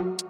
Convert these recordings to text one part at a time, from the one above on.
Welcome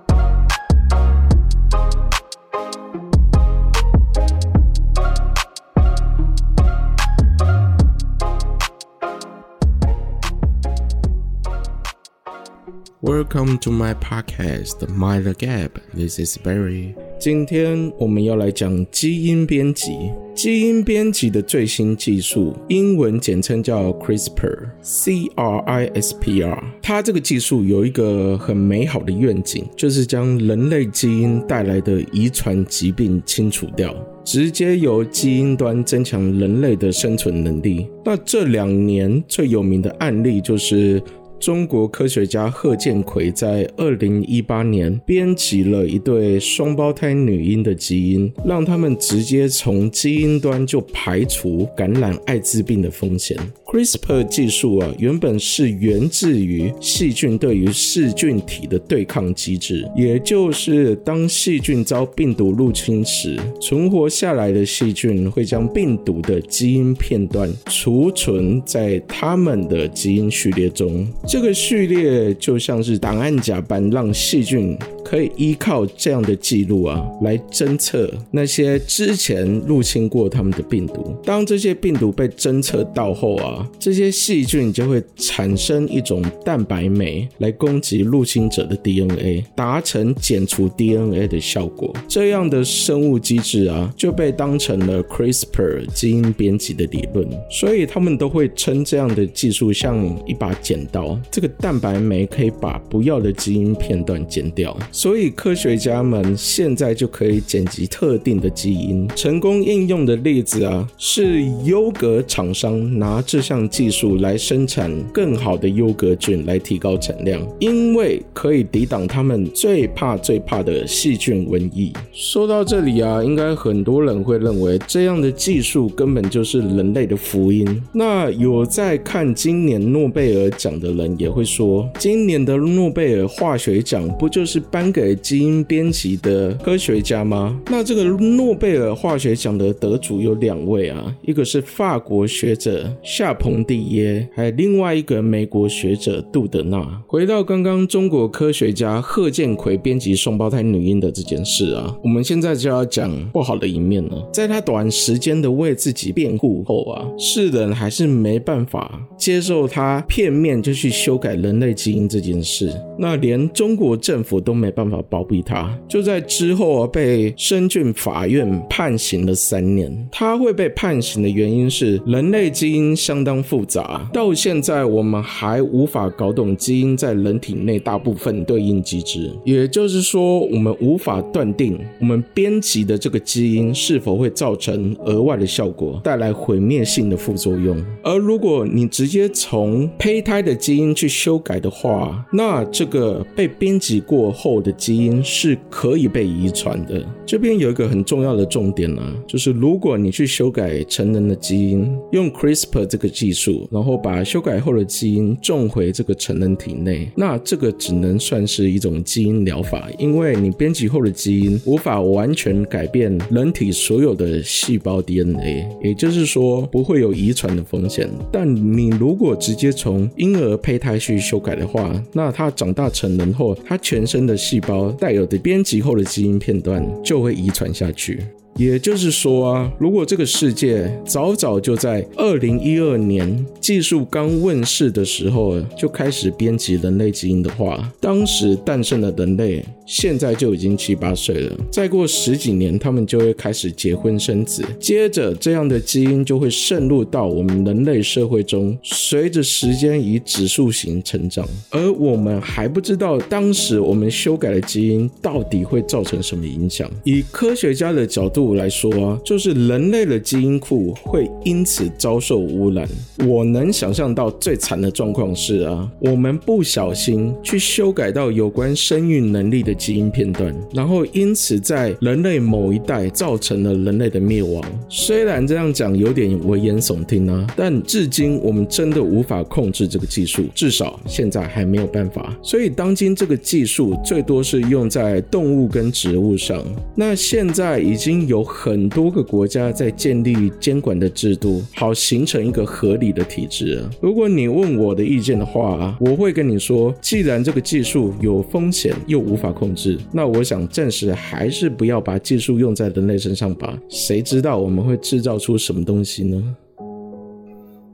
to my podcast, Mind the Gap. This is Barry. 今天我们要来讲基因编辑。基因编辑的最新技术，英文简称叫 CRISPR，C-R-I-S-P-R。它这个技术有一个很美好的愿景，就是将人类基因带来的遗传疾病清除掉，直接由基因端增强人类的生存能力。那这两年最有名的案例就是。中国科学家贺建奎在二零一八年编辑了一对双胞胎女婴的基因，让他们直接从基因端就排除感染艾滋病的风险。CRISPR 技术啊，原本是源自于细菌对于噬菌体的对抗机制，也就是当细菌遭病毒入侵时，存活下来的细菌会将病毒的基因片段储存在它们的基因序列中。这个序列就像是档案夹般，让细菌可以依靠这样的记录啊，来侦测那些之前入侵过他们的病毒。当这些病毒被侦测到后啊，这些细菌就会产生一种蛋白酶来攻击入侵者的 DNA，达成剪除 DNA 的效果。这样的生物机制啊，就被当成了 CRISPR 基因编辑的理论。所以他们都会称这样的技术像一把剪刀。这个蛋白酶可以把不要的基因片段剪掉，所以科学家们现在就可以剪辑特定的基因。成功应用的例子啊，是优格厂商拿这项技术来生产更好的优格菌，来提高产量，因为可以抵挡他们最怕最怕的细菌瘟疫。说到这里啊，应该很多人会认为这样的技术根本就是人类的福音。那有在看今年诺贝尔奖的人，也会说，今年的诺贝尔化学奖不就是颁给基因编辑的科学家吗？那这个诺贝尔化学奖的得主有两位啊，一个是法国学者夏彭蒂耶，还有另外一个美国学者杜德纳。回到刚刚中国科学家贺建奎编辑双胞胎女婴的这件事啊，我们现在就要讲不好的一面了。在他短时间的为自己辩护后啊，世人还是没办法接受他片面就去修。改人类基因这件事，那连中国政府都没办办法包庇他。就在之后啊，被深圳法院判刑了三年。他会被判刑的原因是人类基因相当复杂，到现在我们还无法搞懂基因在人体内大部分对应机制。也就是说，我们无法断定我们编辑的这个基因是否会造成额外的效果，带来毁灭性的副作用。而如果你直接从胚胎的基因去修改的话，那这个被编辑过后的基因是可以被遗传的。这边有一个很重要的重点啊，就是如果你去修改成人的基因，用 CRISPR 这个技术，然后把修改后的基因种回这个成人体内，那这个只能算是一种基因疗法，因为你编辑后的基因无法完全改变人体所有的细胞 DNA，也就是说不会有遗传的风险。但你如果直接从婴儿胚胎去修改的话，那他长大成人后，他全身的细胞带有的编辑后的基因片段就会遗传下去。也就是说啊，如果这个世界早早就在二零一二年技术刚问世的时候就开始编辑人类基因的话，当时诞生的人类现在就已经七八岁了。再过十几年，他们就会开始结婚生子，接着这样的基因就会渗入到我们人类社会中，随着时间以指数型成长。而我们还不知道当时我们修改的基因到底会造成什么影响。以科学家的角度。来说啊，就是人类的基因库会因此遭受污染。我能想象到最惨的状况是啊，我们不小心去修改到有关生育能力的基因片段，然后因此在人类某一代造成了人类的灭亡。虽然这样讲有点危言耸听啊，但至今我们真的无法控制这个技术，至少现在还没有办法。所以当今这个技术最多是用在动物跟植物上。那现在已经有。有很多个国家在建立监管的制度，好形成一个合理的体制。如果你问我的意见的话，我会跟你说，既然这个技术有风险又无法控制，那我想暂时还是不要把技术用在人类身上吧。谁知道我们会制造出什么东西呢？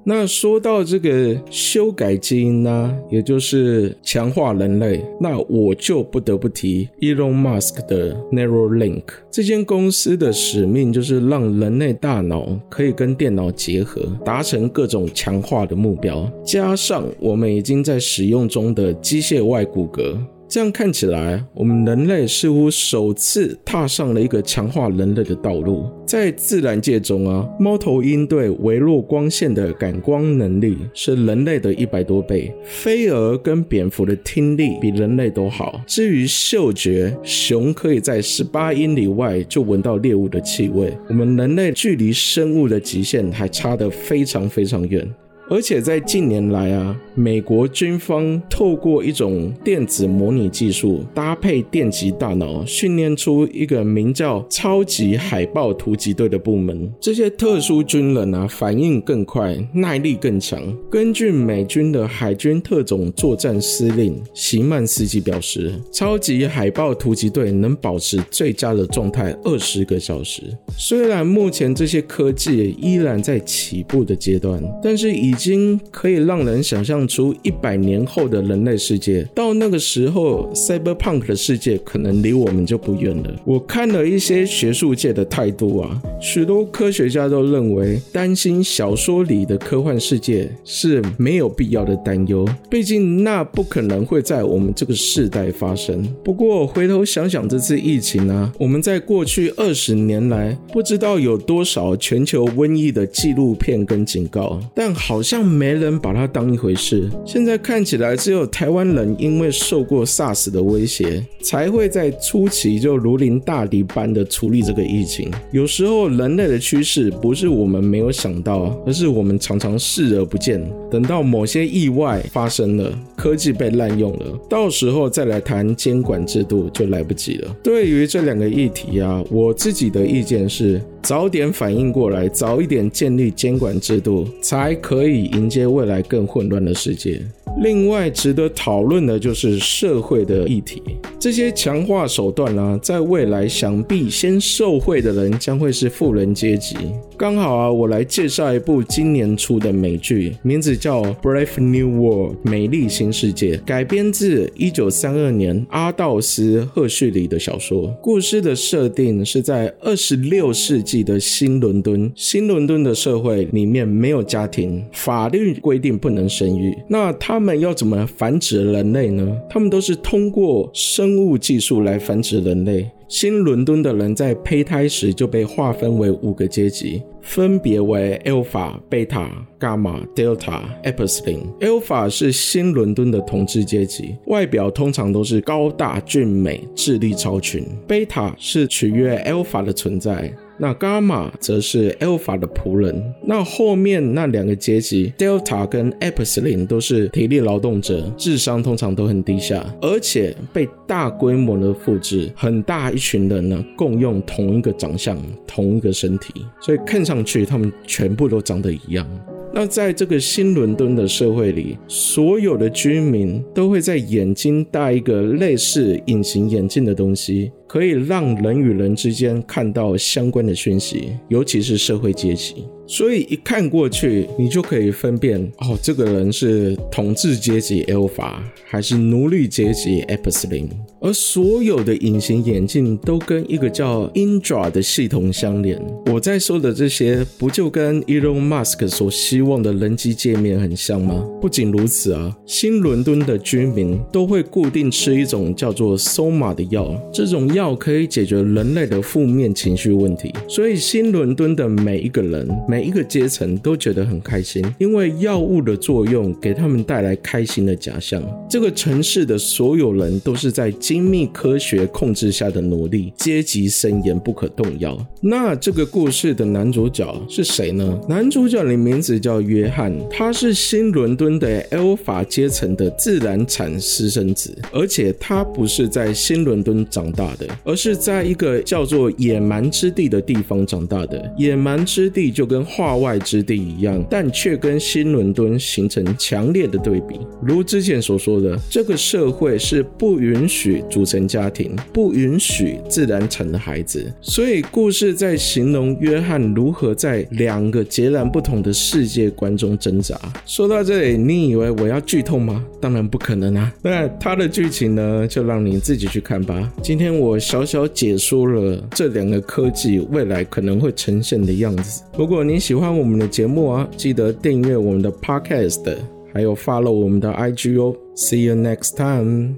那说到这个修改基因呢、也就是强化人类，那我就不得不提 Elon Musk 的 Neuralink 这间公司的使命，就是让人类大脑可以跟电脑结合，达成各种强化的目标，加上我们已经在使用中的机械外骨骼。这样看起来，我们人类似乎首次踏上了一个强化人类的道路。在自然界中啊，猫头鹰对微弱光线的感光能力是人类的一百多倍，飞蛾跟蝙蝠的听力比人类都好。至于嗅觉，熊可以在十八英里外就闻到猎物的气味，我们人类距离生物的极限还差得非常非常远。而且在近年来啊，美国军方透过一种电子模拟技术，搭配电极大脑，训练出一个名叫“超级海豹突击队”的部门。这些特殊军人啊，反应更快，耐力更强。根据美军的海军特种作战司令席曼斯基表示，超级海豹突击队能保持最佳的状态二十个小时。虽然目前这些科技依然在起步的阶段，但是以已经可以让人想象出一百年后的人类世界。到那个时候，Cyberpunk 的世界可能离我们就不远了。我看了一些学术界的态度啊，许多科学家都认为，担心小说里的科幻世界是没有必要的担忧，毕竟那不可能会在我们这个世代发生。不过回头想想这次疫情啊，我们在过去二十年来不知道有多少全球瘟疫的纪录片跟警告，但好。像没人把它当一回事。现在看起来，只有台湾人因为受过 SARS 的威胁，才会在初期就如临大敌般的处理这个疫情。有时候，人类的趋势不是我们没有想到，而是我们常常视而不见。等到某些意外发生了，科技被滥用了，到时候再来谈监管制度就来不及了。对于这两个议题啊，我自己的意见是，早点反应过来，早一点建立监管制度，才可以迎接未来更混乱的世界。另外值得讨论的就是社会的议题，这些强化手段呢、在未来想必先受贿的人将会是富人阶级。刚好啊，我来介绍一部今年出的美剧，名字叫《Brave New World》美丽新世界，改编自一九三二年阿道斯·赫胥黎的小说。故事的设定是在二十六世纪的新伦敦，新伦敦的社会里面没有家庭，法律规定不能生育。那他们要怎么繁殖人类呢？他们都是通过生物技术来繁殖人类。新伦敦的人在胚胎时就被划分为五个阶级，分别为 Alpha、Beta、Gamma、Delta、Epsilon。Alpha 是新伦敦的统治阶级，外表通常都是高大俊美、智力超群。Beta 是取悦 Alpha 的存在。那伽马则是 Alpha 的仆人，那后面那两个阶级 Delta 跟 Epsilon 都是体力劳动者，智商通常都很低下，而且被大规模的复制，很大一群人呢共用同一个长相、同一个身体，所以看上去他们全部都长得一样。那在这个新伦敦的社会里，所有的居民都会在眼睛戴一个类似隐形眼镜的东西。可以让人与人之间看到相关的讯息，尤其是社会阶级。所以一看过去，你就可以分辨哦，这个人是统治阶级 Alpha 还是奴隶阶级 Epsilon。而所有的隐形眼镜都跟一个叫 Indra 的系统相连。我在说的这些，不就跟 Elon Musk 所希望的人机界面很像吗？不仅如此啊，新伦敦的居民都会固定吃一种叫做 Soma 的药，这种药可以解决人类的负面情绪问题。所以新伦敦的每一个人，每一个阶层都觉得很开心，因为药物的作用给他们带来开心的假象。这个城市的所有人都是在精密科学控制下的奴隶，阶级森严，不可动摇。那这个故事的男主角是谁呢？男主角的名字叫约翰，他是新伦敦的 Alpha 阶层的自然产私生子，而且他不是在新伦敦长大的，而是在一个叫做野蛮之地的地方长大的。野蛮之地就跟化外之地一样，但却跟新伦敦形成强烈的对比。如之前所说的，这个社会是不允许组成家庭，不允许自然产的孩子，所以故事在形容约翰如何在两个截然不同的世界观中挣扎。说到这里，你以为我要剧透吗？当然不可能啊！那它的剧情呢，就让你自己去看吧。今天我小小解说了这两个科技未来可能会呈现的样子。如果您喜欢我们的节目啊，记得订阅我们的 Podcast，还有 follow 我们的 IG 哦。See you next time。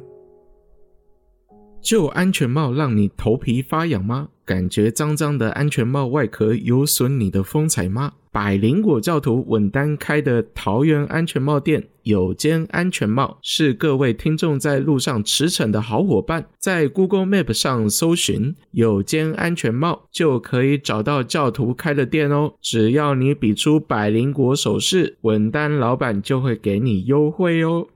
旧安全帽让你头皮发痒吗？感觉脏脏的安全帽外壳有损你的风采吗？百灵果教徒稳单开的桃园安全帽店有间安全帽，是各位听众在路上驰骋的好伙伴。在 Google Map 上搜寻有间安全帽，就可以找到教徒开的店哦。只要你比出百灵果手势，稳单老板就会给你优惠哦。